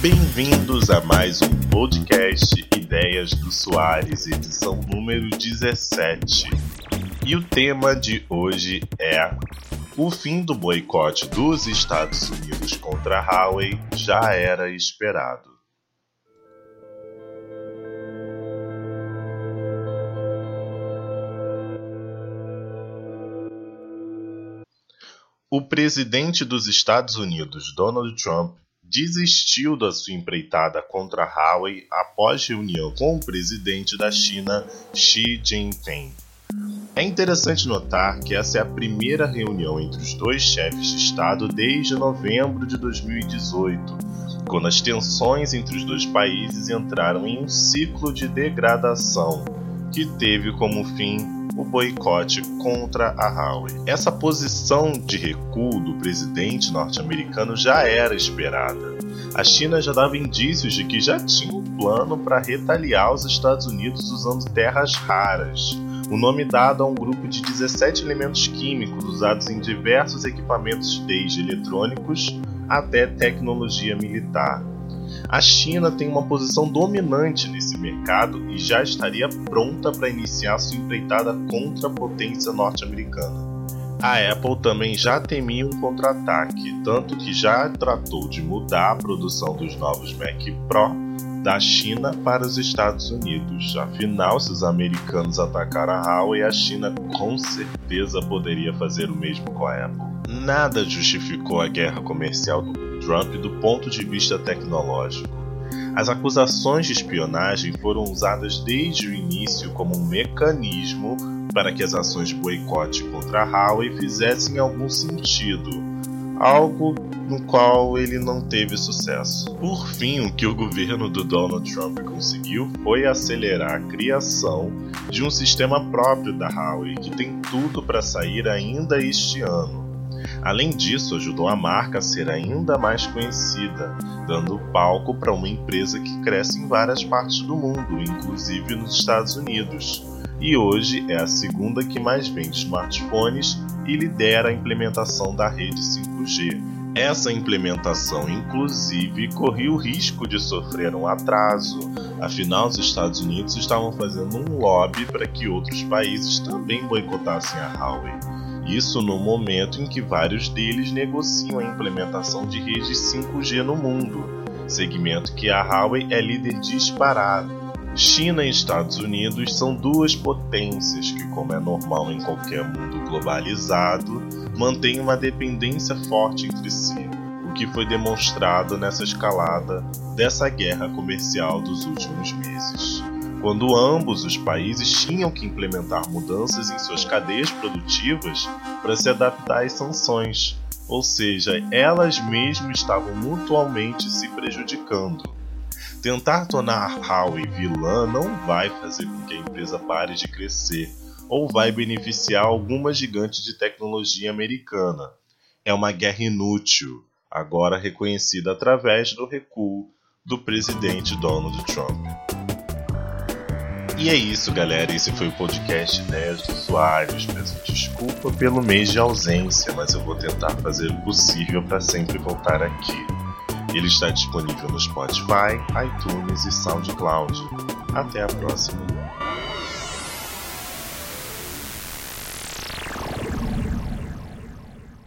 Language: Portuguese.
Bem-vindos a mais um podcast Ideias do Soares, edição número 17. E o tema de hoje é o fim do boicote dos Estados Unidos contra a Huawei já era esperado. O presidente dos Estados Unidos, Donald Trump, desistiu da sua empreitada contra Huawei após reunião com o presidente da China, Xi Jinping. É interessante notar que essa é a primeira reunião entre os dois chefes de Estado desde novembro de 2018, quando as tensões entre os dois países entraram em um ciclo de degradação que teve como fim o boicote contra a Huawei. Essa posição de recuo do presidente norte-americano já era esperada. A China já dava indícios de que já tinha um plano para retaliar os Estados Unidos usando terras raras, o nome dado a um grupo de 17 elementos químicos usados em diversos equipamentos, desde eletrônicos até tecnologia militar. A China tem uma posição dominante nesse mercado e já estaria pronta para iniciar sua empreitada contra a potência norte-americana. A Apple também já temia um contra-ataque, tanto que já tratou de mudar a produção dos novos Mac Pro da China para os Estados Unidos. Afinal, se os americanos atacaram a Huawei, a China com certeza poderia fazer o mesmo com a Apple. Nada justificou a guerra comercial do Trump do ponto de vista tecnológico. As acusações de espionagem foram usadas desde o início como um mecanismo para que as ações de boicote contra a Huawei fizessem algum sentido, algo no qual ele não teve sucesso. Por fim, o que o governo do Donald Trump conseguiu foi acelerar a criação de um sistema próprio da Huawei que tem tudo para sair ainda este ano. Além disso, ajudou a marca a ser ainda mais conhecida, dando palco para uma empresa que cresce em várias partes do mundo, inclusive nos Estados Unidos. E hoje é a segunda que mais vende smartphones e lidera a implementação da rede 5G. Essa implementação, inclusive, corria o risco de sofrer um atraso, afinal, os Estados Unidos estavam fazendo um lobby para que outros países também boicotassem a Huawei. Isso no momento em que vários deles negociam a implementação de redes 5G no mundo, segmento que a Huawei é líder disparado. China e Estados Unidos são duas potências que, como é normal em qualquer mundo globalizado, mantêm uma dependência forte entre si, o que foi demonstrado nessa escalada dessa guerra comercial dos últimos meses quando ambos os países tinham que implementar mudanças em suas cadeias produtivas para se adaptar às sanções, ou seja, elas mesmas estavam mutualmente se prejudicando. Tentar tornar Huawei vilã não vai fazer com que a empresa pare de crescer ou vai beneficiar alguma gigante de tecnologia americana. É uma guerra inútil, agora reconhecida através do recuo do presidente Donald Trump. E é isso, galera. Esse foi o podcast Ideias dos Usuários. Peço desculpa pelo mês de ausência, mas eu vou tentar fazer o possível para sempre voltar aqui. Ele está disponível no Spotify, iTunes e SoundCloud. Até a próxima.